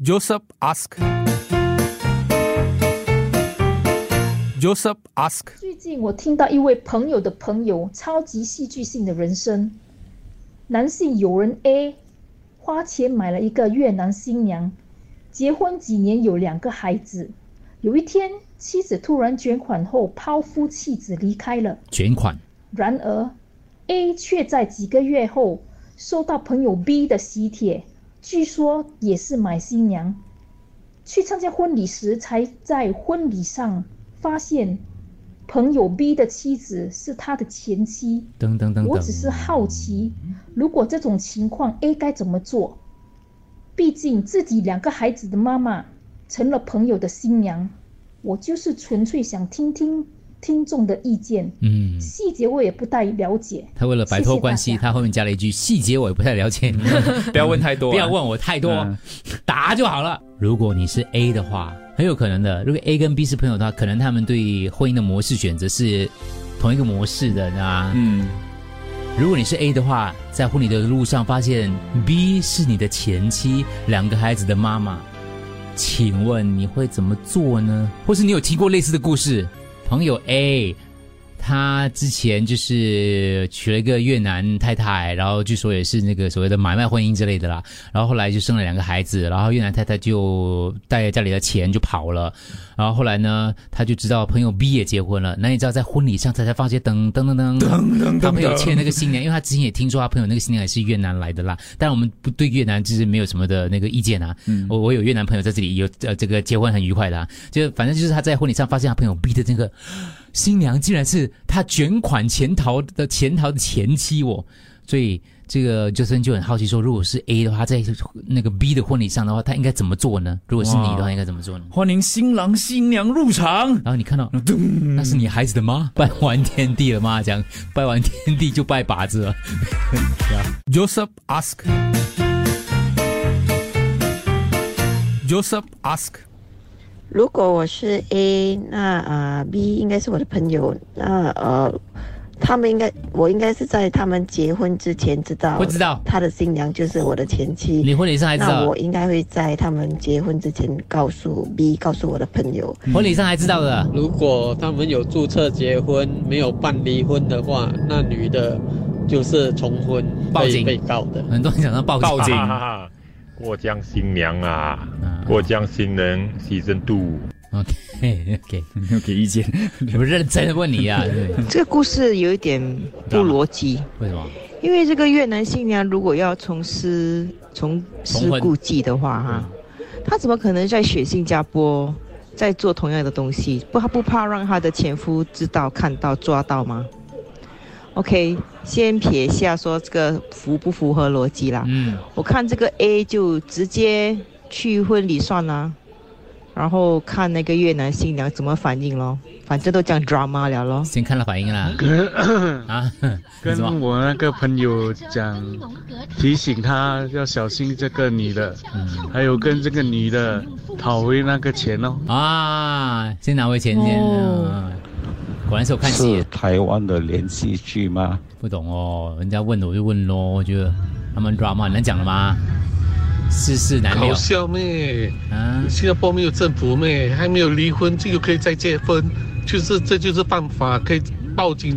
Joseph ask. Joseph ask. 最近我听到一位朋友的朋友超级戏剧性的人生。男性友人 A 花钱买了一个越南新娘，结婚几年有两个孩子。有一天，妻子突然卷款后抛夫弃子离开了。卷款，然而 A 却在几个月后收到朋友 B 的喜帖，据说也是买新娘。去参加婚礼时，才在婚礼上发现朋友 B 的妻子是他的前妻。等等等我只是，好奇，如果这种情况 A 该怎么做？毕竟自己两个孩子的妈妈成了朋友的新娘，我就是纯粹想听听听众的意见，嗯，细节我也不太了解。他为了摆脱关系，谢谢他后面加了一句细节我也不太了解，不要问太多啊不要问我太多，嗯答就好了。如果你是 A 的话，很有可能的。如果 A 跟 B 是朋友的话，可能他们对婚姻的模式选择是同一个模式的，啊嗯，如果你是 A 的话，在婚礼的路上发现 B 是你的前妻，两个孩子的妈妈，请问你会怎么做呢？或是你有听过类似的故事？朋友 A，他之前就是娶了一个越南太太，然后据说也是那个所谓的买卖婚姻之类的啦，然后后来就生了两个孩子，然后越南太太就带家里的钱就跑了，然后后来呢，他就知道朋友 B 也结婚了，那你知道在婚礼上他才发现噔噔 噔噔噔噔，他朋友欠那个新娘，因为他之前也听说他朋友那个新娘也是越南来的啦，但我们不对越南就是没有什么的那个意见啊，我我有越南朋友在这里有呃这个结婚很愉快的、啊，就反正就是他在婚礼上发现他朋友 B 的那个新娘竟然是他卷款潜逃的潜逃的前妻哦，所以这个就森就很好奇说，如果是 A 的话，在那个 B 的婚礼上的话，他应该怎么做呢？如果是你的话，应该怎么做呢？欢迎新郎新娘入场。然后你看到，那是你孩子的妈，拜完天地了吗？这样拜完天地就拜把子了。Joseph ask. Joseph ask. 如果我是 A，那啊、B 应该是我的朋友，那呃，他们应该我应该是在他们结婚之前知道，不知道他的新娘就是我的前妻。你婚礼上还知道那我，应该会在他们结婚之前告诉 B，告诉我的朋友。婚礼上还知道的。如果他们有注册结婚，没有办离婚的话，那女的就是重婚报警被被告的。很多人讲到报警，报警哈哈哈，过江新娘啊啊，过江新人牺牲度。OK OK，没有给意见。我认真的问你啊，这个故事有一点不逻辑，为什么？因为这个越南新娘如果要从师从师故技的话，哈，她怎么可能在选新加坡再做同样的东西？不，她不怕让她的前夫知道、看到、抓到吗？OK，先撇下说这个符不符合逻辑啦。嗯，我看这个 A 就直接去婚礼算啦，然后看那个越南新娘怎么反应咯，反正都讲 drama 了咯。先看了反应啦。啊，跟什么？我那个朋友讲，提醒他要小心这个女的，还有跟这个女的讨回那个钱哦。啊，先拿回钱先。啊果然是我看戏是，台湾的连续剧吗？不懂哦，人家问我就问咯，我觉得他们 drama 能讲了吗？世事难料搞笑咩？啊！新加坡没有政府咩？还没有离婚就可以再结婚，就是这就是办法，可以报警，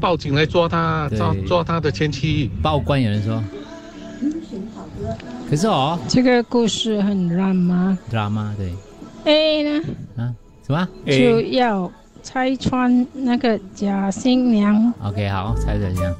报警来抓他，对抓抓他的前妻。报官有人说，可是哦这个故事很 drama。drama 对？A 呢啊什么就要拆穿那个假新娘。？OK，好，拆穿这样。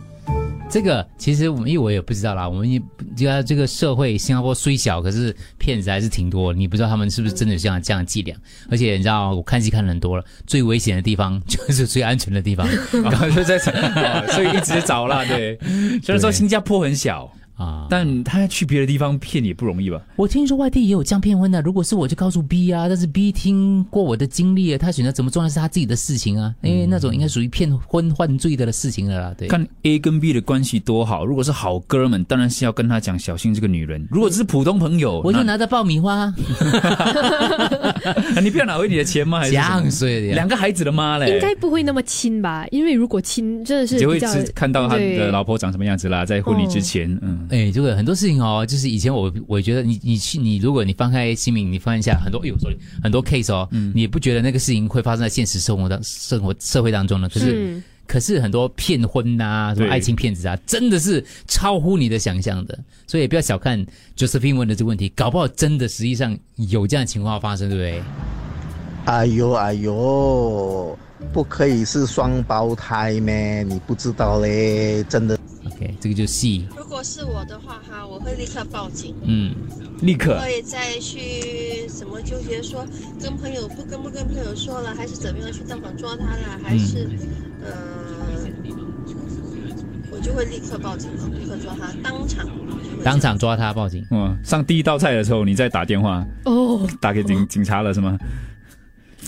这个其实我们因为我也不知道啦，我们也就要这个社会，新加坡虽小，可是骗子还是挺多。你不知道他们是不是真的有这样这样的伎俩？而且你知道，我看戏看了很多了，最危险的地方就是最安全的地方。然后就在 哦所以一直找啦，对。虽然说新加坡很小啊，但他去别的地方骗也不容易吧？我听说外地也有这样骗婚的，如果是我就告诉 B 啊，但是 B 听过我的经历，他选择怎么做那是他自己的事情啊，因为那种应该属于骗婚犯罪的事情了啦。对，看 A 跟 B 的关系多好，如果是好哥们，当然是要跟他讲小心这个女人；如果只是普通朋友，我就拿着爆米花，那 你不要拿回你的钱吗？还是这什么？样睡的两个孩子的妈嘞，应该不会那么亲吧？因为如果亲，真的是就会看到他的老婆长什么样子啦，在婚礼之前，嗯，哎，这个很多事情哦，就是以前我我觉得你你去你如果你翻开新闻，你翻一下很多，哎呦，sorry，很多 case 哦，嗯你也不觉得那个事情会发生在现实生活当生活社会当中呢？可是嗯可是很多骗婚呐、什么爱情骗子啊，真的是超乎你的想象的，所以也不要小看 Josephine 问的这个问题，搞不好真的实际上有这样的情况发生，对不对？哎呦哎呦，不可以是双胞胎咩？你不知道嘞，真的。OK，这个就戏，如果是我的话哈，我会立刻报警。嗯，立刻不会再去什么纠结说跟朋友不跟不跟朋友说了，还是怎么样去当场抓他了，还是嗯呃，我就会立刻报警了，立刻抓他，当场当场抓他报警。嗯，上第一道菜的时候，你再打电话哦，打给警警察了是吗？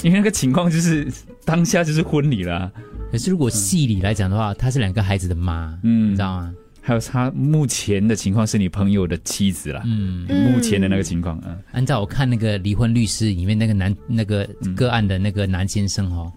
因为那个情况就是当下就是婚礼了啊、可是如果戏里来讲的话，她是两个孩子的妈，嗯，你知道吗？还有他目前的情况是你朋友的妻子啦，嗯。目前的那个情况，嗯，按照我看那个离婚律师里面那个男那个个案的那个男先生哦，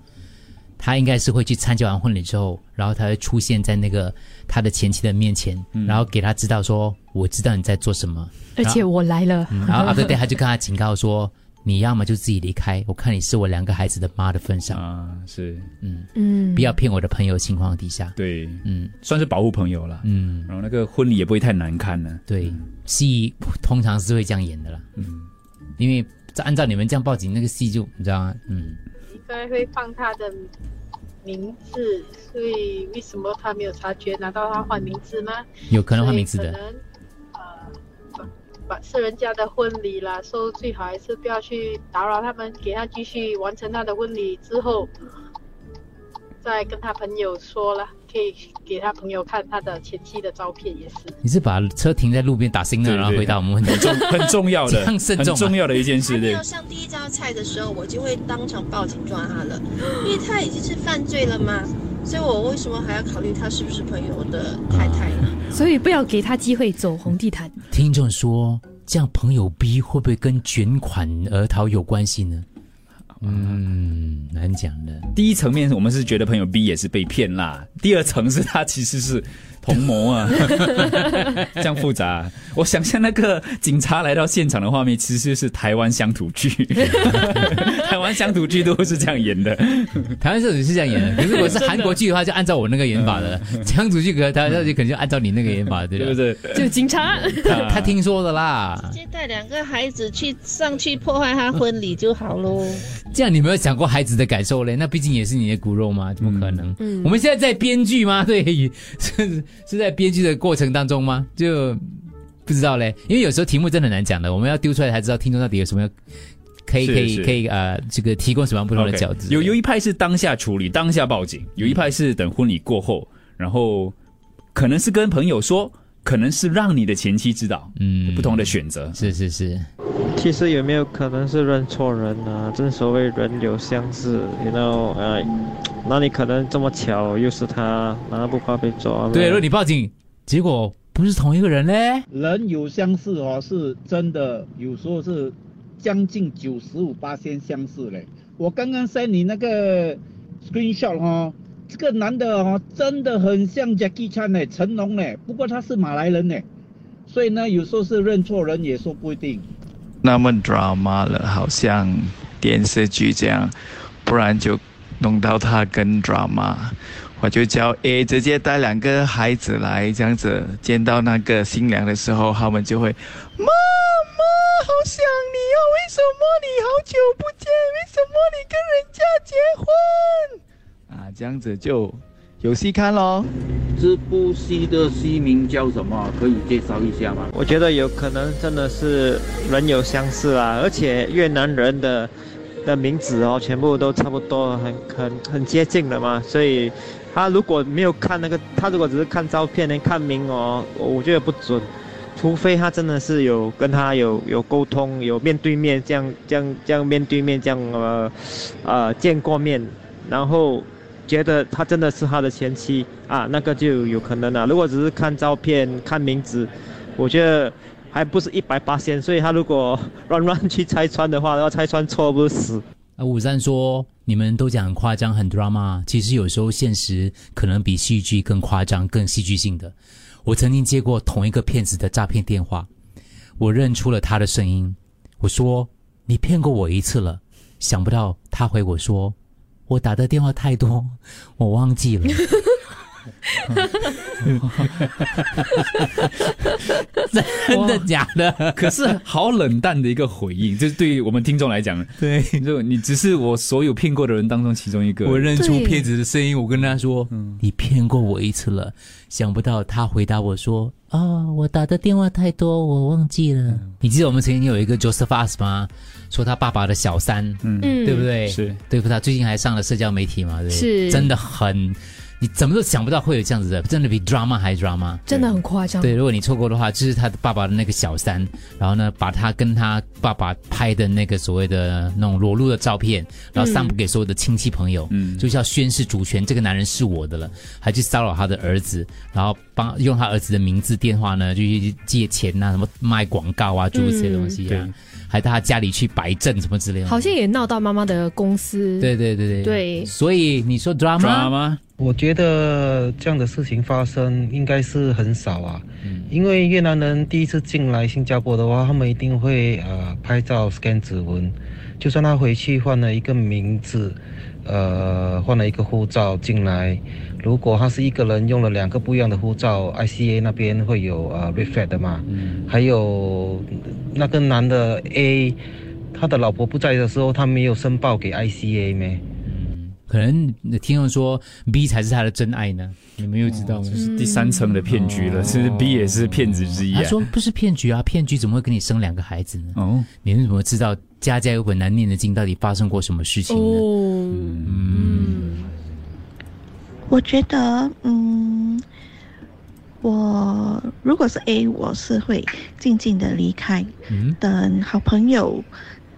他应该是会去参加完婚礼之后，然后他会出现在那个他的前妻的面前，然后给他知道说，我知道你在做什么，而且我来了。嗯然后 after that 他就跟他警告说，你要么就自己离开，我看你是我两个孩子的妈的份上。啊，是，嗯。嗯，不要骗我的朋友情况底下，对，嗯，算是保护朋友了，嗯，然后那个婚礼也不会太难看了，对，戏通常是会这样演的啦，嗯，因为按照你们这样报警，那个戏就你知道吗？嗯。应该会放他的名字，所以为什么他没有察觉？难道他换名字吗？有可能换名字的把是人家的婚礼啦，所以最好还是不要去打扰他们，给他继续完成他的婚礼之后，再跟他朋友说了，可以给他朋友看他的前妻的照片也是。你是把车停在路边打 signal，对然后回答我们问题，很重很重要的，样慎重啊很重要的一件事，没有，上第一道菜的时候，我就会当场报警抓他了，因为他已经是犯罪了嘛。所以我为什么还要考虑他是不是朋友的太太呢？所以不要给他机会走红地毯。听众说，这样朋友 B 会不会跟卷款而逃有关系呢？嗯，难讲的。第一层面我们是觉得朋友 B 也是被骗啦，第二层是他其实是同谋啊，这样复杂。我想象那个警察来到现场的画面，其实是台湾乡土剧，台湾乡土剧都是这样演的。台湾社主是这样演的，可是如果是韩国剧的话，就按照我那个演法的；乡土剧可台湾社剧肯定就按照你那个演法，对不对对？不对？就警察，他他听说的啦。直接带两个孩子去上去破坏他婚礼就好喽。这样你没有想过孩子的感受嘞？那毕竟也是你的骨肉嘛，怎么可能？嗯我们现在在编剧吗？对，是是在编剧的过程当中吗？就不知道嘞，因为有时候题目真的很难讲的，我们要丢出来才知道听众到底有什么要可以可以可以呃，这个提供什么样不同的角度。有有一派是当下处理、当下报警，有一派是等婚礼过后，然后可能是跟朋友说，可能是让你的前妻知道，嗯，不同的选择。是是是，其实有没有可能是认错人呢、正所谓人有相似，you know，呃，那你可能这么巧又是他，难道不怕被抓吗？对，如果你报警，结果不是同一个人嘞，人有相似哦，是真的，有时候是将近九十五八仙相似嘞。我刚刚 send 你那个 screenshot 哦，这个男的哦，真的很像 Jackie Chan 嘞，成龙嘞，不过他是马来人嘞，所以呢，有时候是认错人也说不一定。那么 drama 了，好像电视剧这样，不然就弄到他跟 drama。我就叫 A 直接带两个孩子来，这样子见到那个新娘的时候，他们就会妈妈好想你哦，为什么你好久不见？为什么你跟人家结婚？啊，这样子就有戏看咯。这部戏的戏名叫什么？可以介绍一下吗？我觉得有可能真的是人有相似啊，而且越南人的的名字哦，全部都差不多，很很很接近的嘛，所以他如果没有看那个，他如果只是看照片连看名哦，我我觉得不准，除非他真的是有跟他有有沟通，有面对面这样这样这样面对面这样呃呃见过面，然后。觉得他真的是他的前妻啊，那个就有可能了、如果只是看照片、看名字，我觉得还不是一百八千，所以他如果乱乱去拆穿的话，然后拆穿错不死。啊，五三说你们都讲夸张、很 drama，其实有时候现实可能比戏剧更夸张、更戏剧性的。我曾经接过同一个骗子的诈骗电话，我认出了他的声音。我说：“你骗过我一次了。”想不到他回我说：“我打的电话太多，我忘记了。”真的假的？可是好冷淡的一个回应，就是对于我们听众来讲，对，就你只是我所有骗过的人当中其中一个。我认出骗子的声音，我跟他说：“你骗过我一次了。”想不到他回答我说：“啊，我打的电话太多，我忘记了。”你记得我们曾经有一个 Joseph Us 吗？说他爸爸的小三，嗯，对不对？是对付他，最近还上了社交媒体嘛？对，是真的很。你怎么都想不到会有这样子的，真的比 drama 还 drama，真的很夸张。对，如果你错过的话，就是他的爸爸的那个小三，然后呢，把他跟他爸爸拍的那个所谓的那种裸露的照片，然后散布给所有的亲戚朋友，嗯，就是要宣示主权，这个男人是我的了，还去骚扰他的儿子，然后帮用他儿子的名字、电话呢，就去借钱呐，什么卖广告啊，诸如此类东西啊，还到他家里去摆阵什么之类的，好像也闹到妈妈的公司。对对对对。对，所以你说 drama。我觉得这样的事情发生应该是很少啊，嗯。因为越南人第一次进来新加坡的话，他们一定会呃拍照 scan 指纹，就算他回去换了一个名字，呃换了一个护照进来，如果他是一个人用了两个不一样的护照，ICA 那边会有呃 reflect 的嘛，还有那个男的 A，他的老婆不在的时候，他没有申报给 ICA 咩？可能听众说 B 才是他的真爱呢，你们又知道吗？这是第三层的骗局了，其实 B 也是骗子之一。他说不是骗局啊，骗局怎么会给你生两个孩子呢？哦，你们怎么知道家家有本难念的经，到底发生过什么事情呢？嗯，我觉得，嗯，我如果是 A，我是会静静的离开，嗯等好朋友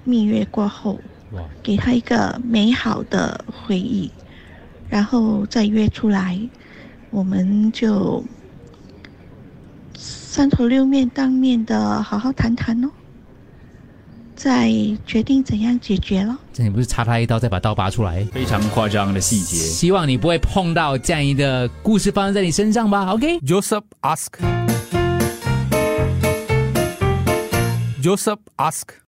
蜜月过后。给他一个美好的回忆，然后再约出来，我们就三头六面当面的好好谈谈哦，再决定怎样解决了。这你不是插他一刀，再把刀拔出来？非常夸张的细节。希望你不会碰到这样一个故事发生在你身上吧？OK，Joseph ask，Joseph ask。